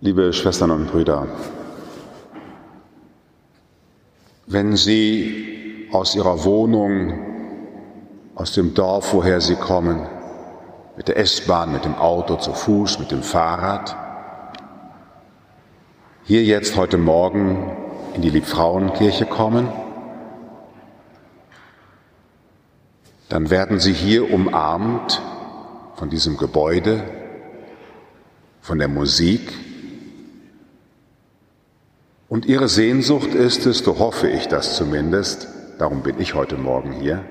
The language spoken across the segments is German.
Liebe Schwestern und Brüder, wenn Sie aus Ihrer Wohnung, aus dem Dorf, woher Sie kommen, mit der S-Bahn, mit dem Auto, zu Fuß, mit dem Fahrrad, hier jetzt heute Morgen in die Liebfrauenkirche kommen, dann werden Sie hier umarmt von diesem Gebäude, von der Musik. Und Ihre Sehnsucht ist es, so hoffe ich das zumindest, darum bin ich heute Morgen hier,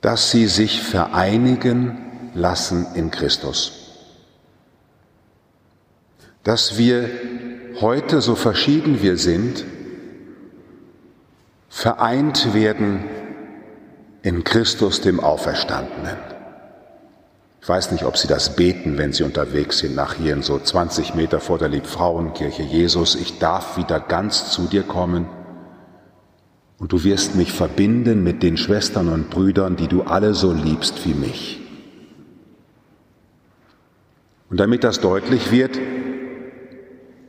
dass Sie sich vereinigen lassen in Christus. Dass wir heute, so verschieden wir sind, vereint werden in Christus dem Auferstandenen. Ich weiß nicht, ob Sie das beten, wenn Sie unterwegs sind, nach hier in so 20 Meter vor der Liebfrauenkirche. Jesus, ich darf wieder ganz zu dir kommen und du wirst mich verbinden mit den Schwestern und Brüdern, die du alle so liebst wie mich. Und damit das deutlich wird,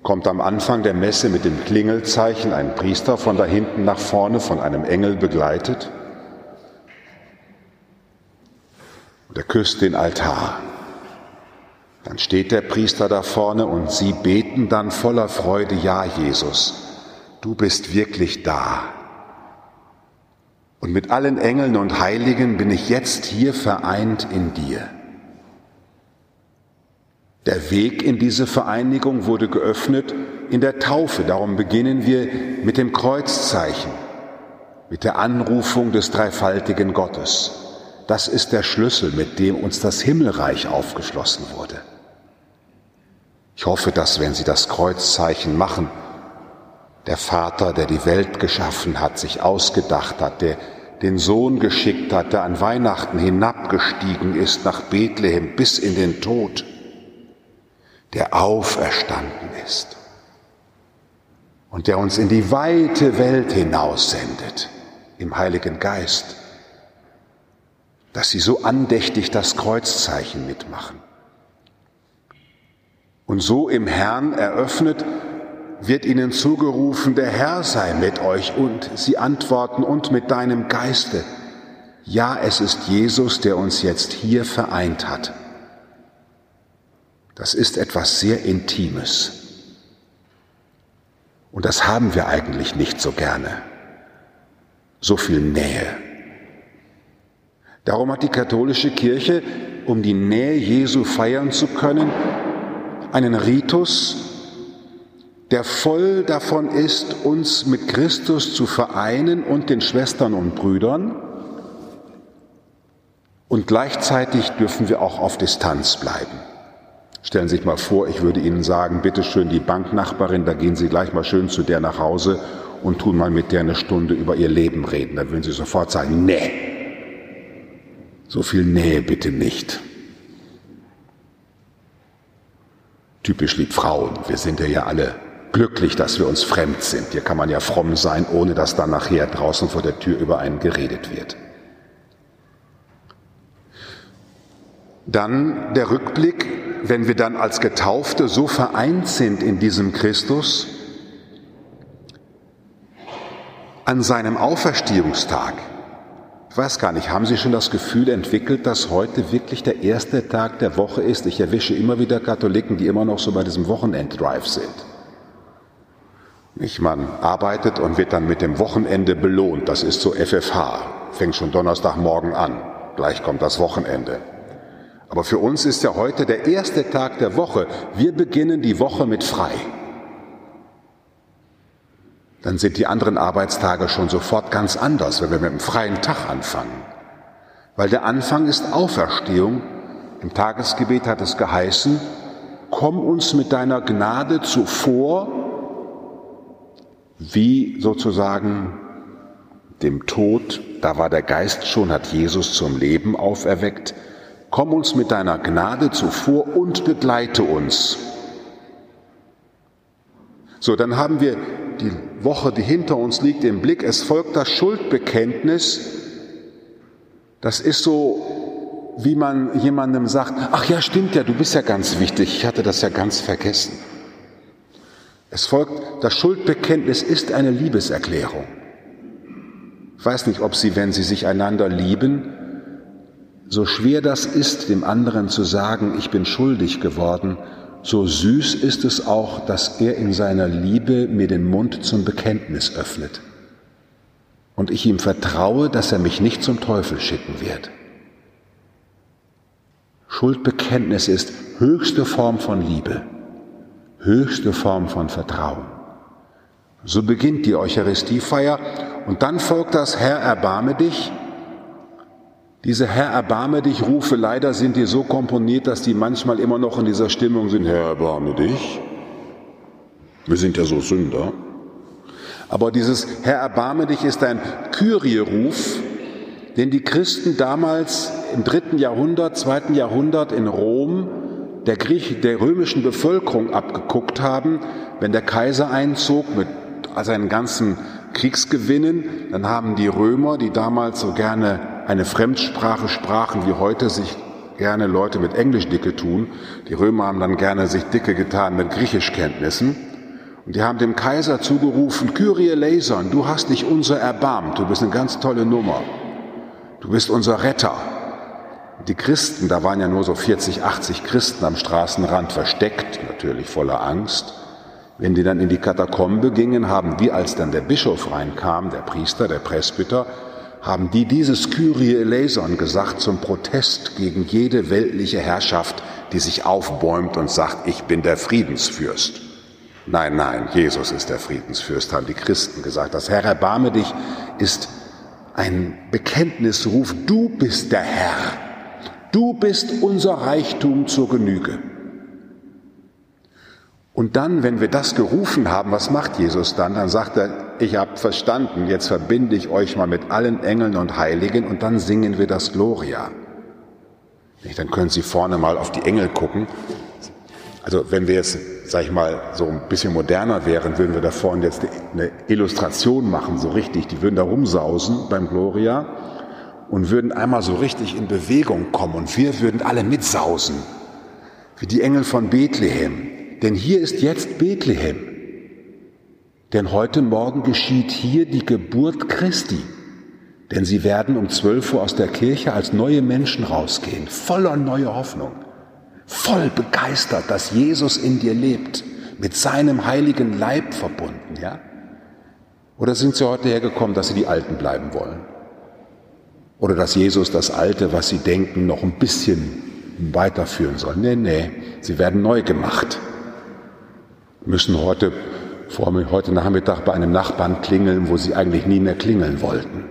kommt am Anfang der Messe mit dem Klingelzeichen ein Priester von da hinten nach vorne, von einem Engel begleitet. Er küsst den Altar. Dann steht der Priester da vorne und sie beten dann voller Freude, ja Jesus, du bist wirklich da. Und mit allen Engeln und Heiligen bin ich jetzt hier vereint in dir. Der Weg in diese Vereinigung wurde geöffnet in der Taufe. Darum beginnen wir mit dem Kreuzzeichen, mit der Anrufung des dreifaltigen Gottes. Das ist der Schlüssel, mit dem uns das Himmelreich aufgeschlossen wurde. Ich hoffe, dass wenn Sie das Kreuzzeichen machen, der Vater, der die Welt geschaffen hat, sich ausgedacht hat, der den Sohn geschickt hat, der an Weihnachten hinabgestiegen ist nach Bethlehem bis in den Tod, der auferstanden ist und der uns in die weite Welt hinaussendet im Heiligen Geist dass sie so andächtig das Kreuzzeichen mitmachen. Und so im Herrn eröffnet, wird ihnen zugerufen, der Herr sei mit euch und sie antworten und mit deinem Geiste. Ja, es ist Jesus, der uns jetzt hier vereint hat. Das ist etwas sehr Intimes. Und das haben wir eigentlich nicht so gerne. So viel Nähe. Darum hat die katholische Kirche, um die Nähe Jesu feiern zu können, einen Ritus, der voll davon ist, uns mit Christus zu vereinen und den Schwestern und Brüdern. Und gleichzeitig dürfen wir auch auf Distanz bleiben. Stellen Sie sich mal vor, ich würde Ihnen sagen, bitte schön die Banknachbarin, da gehen Sie gleich mal schön zu der nach Hause und tun mal mit der eine Stunde über ihr Leben reden. Da würden Sie sofort sagen, nee, so viel Nähe bitte nicht. Typisch lieb Frauen. Wir sind ja alle glücklich, dass wir uns fremd sind. Hier kann man ja fromm sein, ohne dass dann nachher draußen vor der Tür über einen geredet wird. Dann der Rückblick, wenn wir dann als Getaufte so vereint sind in diesem Christus, an seinem Auferstehungstag, ich weiß gar nicht, haben Sie schon das Gefühl entwickelt, dass heute wirklich der erste Tag der Woche ist? Ich erwische immer wieder Katholiken, die immer noch so bei diesem Wochenenddrive sind. Nicht, man arbeitet und wird dann mit dem Wochenende belohnt. Das ist so FFH. Fängt schon Donnerstagmorgen an. Gleich kommt das Wochenende. Aber für uns ist ja heute der erste Tag der Woche. Wir beginnen die Woche mit frei dann sind die anderen Arbeitstage schon sofort ganz anders, wenn wir mit einem freien Tag anfangen. Weil der Anfang ist Auferstehung. Im Tagesgebet hat es geheißen, komm uns mit deiner Gnade zuvor, wie sozusagen dem Tod, da war der Geist schon, hat Jesus zum Leben auferweckt, komm uns mit deiner Gnade zuvor und begleite uns. So, dann haben wir die Woche, die hinter uns liegt, im Blick. Es folgt das Schuldbekenntnis. Das ist so, wie man jemandem sagt, ach ja, stimmt ja, du bist ja ganz wichtig, ich hatte das ja ganz vergessen. Es folgt, das Schuldbekenntnis ist eine Liebeserklärung. Ich weiß nicht, ob Sie, wenn Sie sich einander lieben, so schwer das ist, dem anderen zu sagen, ich bin schuldig geworden, so süß ist es auch, dass er in seiner Liebe mir den Mund zum Bekenntnis öffnet. Und ich ihm vertraue, dass er mich nicht zum Teufel schicken wird. Schuldbekenntnis ist höchste Form von Liebe, höchste Form von Vertrauen. So beginnt die Eucharistiefeier und dann folgt das Herr, erbarme dich. Diese Herr, erbarme dich Rufe, leider sind die so komponiert, dass die manchmal immer noch in dieser Stimmung sind, Herr, erbarme dich. Wir sind ja so Sünder. Aber dieses Herr, erbarme dich ist ein Kyrie-Ruf, den die Christen damals im dritten Jahrhundert, zweiten Jahrhundert in Rom der, Griech, der römischen Bevölkerung abgeguckt haben, wenn der Kaiser einzog mit seinen ganzen Kriegsgewinnen, dann haben die Römer, die damals so gerne eine Fremdsprache sprachen, wie heute sich gerne Leute mit Englisch dicke tun, die Römer haben dann gerne sich dicke getan mit Griechischkenntnissen, und die haben dem Kaiser zugerufen, Kyrie eleison, du hast dich unser erbarmt, du bist eine ganz tolle Nummer. Du bist unser Retter. Die Christen, da waren ja nur so 40, 80 Christen am Straßenrand versteckt, natürlich voller Angst. Wenn die dann in die Katakombe gingen, haben die, als dann der Bischof reinkam, der Priester, der Presbyter, haben die dieses Kyrie eleison gesagt zum Protest gegen jede weltliche Herrschaft, die sich aufbäumt und sagt, ich bin der Friedensfürst. Nein, nein, Jesus ist der Friedensfürst, haben die Christen gesagt. Das Herr erbarme dich ist ein Bekenntnisruf, du bist der Herr, du bist unser Reichtum zur Genüge. Und dann, wenn wir das gerufen haben, was macht Jesus dann? Dann sagt er, ich habe verstanden, jetzt verbinde ich euch mal mit allen Engeln und Heiligen und dann singen wir das Gloria. Dann können Sie vorne mal auf die Engel gucken. Also wenn wir jetzt, sag ich mal, so ein bisschen moderner wären, würden wir da vorne jetzt eine Illustration machen, so richtig. Die würden da rumsausen beim Gloria und würden einmal so richtig in Bewegung kommen und wir würden alle mitsausen, wie die Engel von Bethlehem. Denn hier ist jetzt Bethlehem. Denn heute Morgen geschieht hier die Geburt Christi. Denn sie werden um 12 Uhr aus der Kirche als neue Menschen rausgehen, voller neuer Hoffnung voll begeistert, dass Jesus in dir lebt, mit seinem heiligen Leib verbunden, ja? Oder sind sie heute hergekommen, dass sie die Alten bleiben wollen? Oder dass Jesus das Alte, was sie denken, noch ein bisschen weiterführen soll? Nee, nee, sie werden neu gemacht. Müssen heute, vor mir, heute Nachmittag bei einem Nachbarn klingeln, wo sie eigentlich nie mehr klingeln wollten,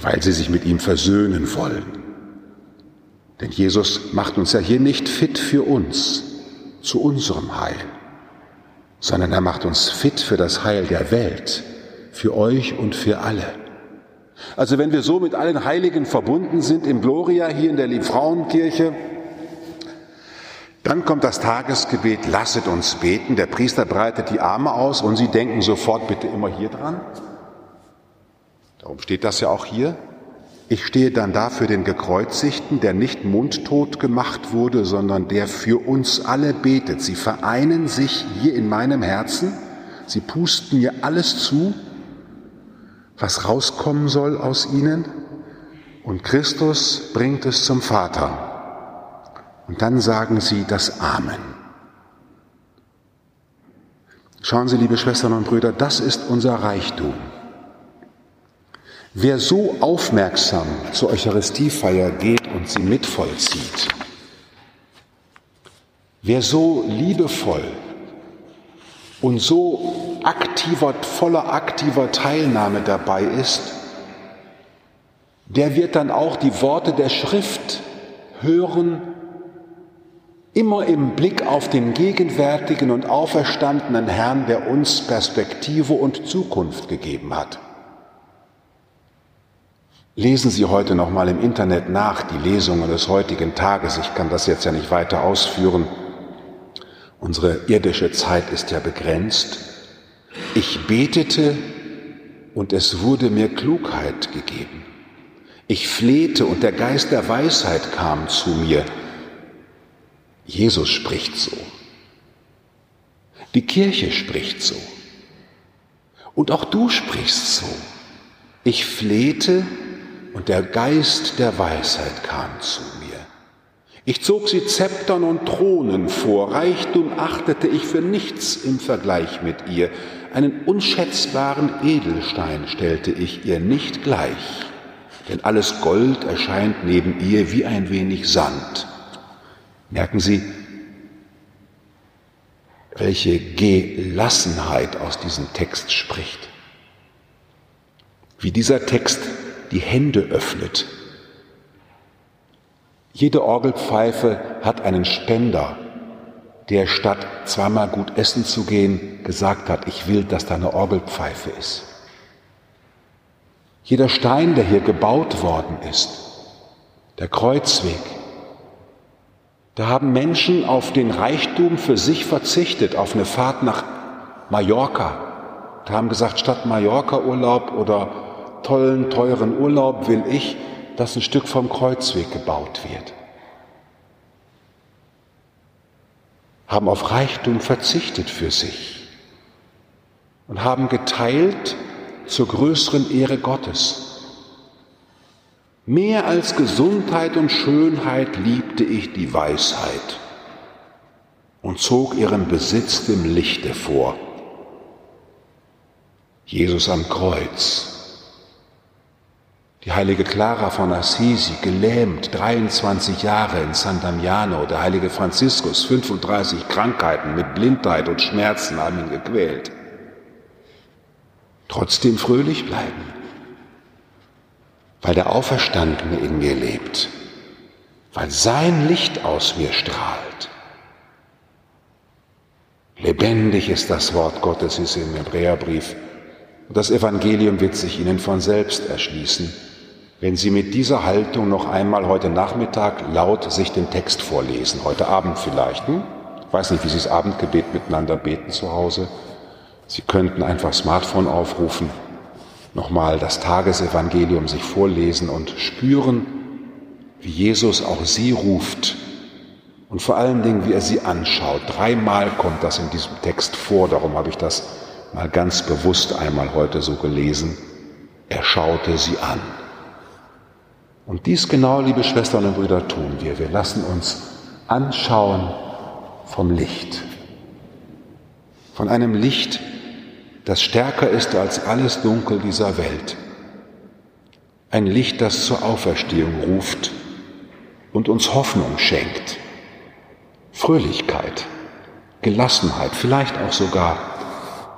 weil sie sich mit ihm versöhnen wollen. Denn Jesus macht uns ja hier nicht fit für uns, zu unserem Heil, sondern er macht uns fit für das Heil der Welt, für euch und für alle. Also wenn wir so mit allen Heiligen verbunden sind im Gloria hier in der Liebfrauenkirche, dann kommt das Tagesgebet, lasset uns beten. Der Priester breitet die Arme aus und Sie denken sofort bitte immer hier dran. Darum steht das ja auch hier. Ich stehe dann da für den Gekreuzigten, der nicht mundtot gemacht wurde, sondern der für uns alle betet. Sie vereinen sich hier in meinem Herzen, sie pusten mir alles zu, was rauskommen soll aus ihnen, und Christus bringt es zum Vater. Und dann sagen sie das Amen. Schauen Sie, liebe Schwestern und Brüder, das ist unser Reichtum. Wer so aufmerksam zur Eucharistiefeier geht und sie mitvollzieht, wer so liebevoll und so aktiver, voller aktiver Teilnahme dabei ist, der wird dann auch die Worte der Schrift hören, immer im Blick auf den gegenwärtigen und auferstandenen Herrn, der uns Perspektive und Zukunft gegeben hat. Lesen Sie heute noch mal im Internet nach die Lesungen des heutigen Tages. Ich kann das jetzt ja nicht weiter ausführen. Unsere irdische Zeit ist ja begrenzt. Ich betete und es wurde mir Klugheit gegeben. Ich flehte und der Geist der Weisheit kam zu mir. Jesus spricht so. Die Kirche spricht so. Und auch du sprichst so. Ich flehte und der Geist der Weisheit kam zu mir. Ich zog sie Zeptern und Thronen vor, Reichtum achtete ich für nichts im Vergleich mit ihr, einen unschätzbaren Edelstein stellte ich ihr nicht gleich, denn alles Gold erscheint neben ihr wie ein wenig Sand. Merken Sie, welche Gelassenheit aus diesem Text spricht. Wie dieser Text die Hände öffnet. Jede Orgelpfeife hat einen Spender, der statt zweimal gut essen zu gehen, gesagt hat, ich will, dass da eine Orgelpfeife ist. Jeder Stein, der hier gebaut worden ist, der Kreuzweg, da haben Menschen auf den Reichtum für sich verzichtet, auf eine Fahrt nach Mallorca. Da haben gesagt, statt Mallorca-Urlaub oder tollen, teuren Urlaub will ich, dass ein Stück vom Kreuzweg gebaut wird. Haben auf Reichtum verzichtet für sich und haben geteilt zur größeren Ehre Gottes. Mehr als Gesundheit und Schönheit liebte ich die Weisheit und zog ihren Besitz dem Lichte vor. Jesus am Kreuz. Die heilige Clara von Assisi, gelähmt, 23 Jahre in San Damiano, der heilige Franziskus, 35 Krankheiten mit Blindheit und Schmerzen haben ihn gequält. Trotzdem fröhlich bleiben weil der Auferstandene in mir lebt, weil sein Licht aus mir strahlt. Lebendig ist das Wort Gottes, ist im Hebräerbrief. Und das Evangelium wird sich Ihnen von selbst erschließen, wenn Sie mit dieser Haltung noch einmal heute Nachmittag laut sich den Text vorlesen, heute Abend vielleicht. Hm? Ich weiß nicht, wie Sie das Abendgebet miteinander beten zu Hause. Sie könnten einfach Smartphone aufrufen nochmal das Tagesevangelium sich vorlesen und spüren, wie Jesus auch sie ruft und vor allen Dingen, wie er sie anschaut. Dreimal kommt das in diesem Text vor, darum habe ich das mal ganz bewusst einmal heute so gelesen. Er schaute sie an. Und dies genau, liebe Schwestern und Brüder, tun wir. Wir lassen uns anschauen vom Licht. Von einem Licht, das stärker ist als alles Dunkel dieser Welt. Ein Licht, das zur Auferstehung ruft und uns Hoffnung schenkt, Fröhlichkeit, Gelassenheit, vielleicht auch sogar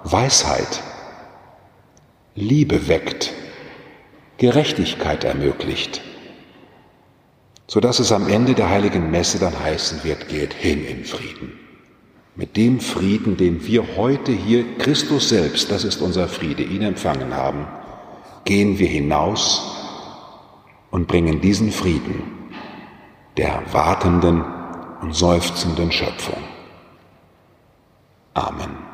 Weisheit, Liebe weckt, Gerechtigkeit ermöglicht, sodass es am Ende der heiligen Messe dann heißen wird, geht hin in Frieden mit dem Frieden, den wir heute hier, Christus selbst, das ist unser Friede, ihn empfangen haben, gehen wir hinaus und bringen diesen Frieden der wartenden und seufzenden Schöpfung. Amen.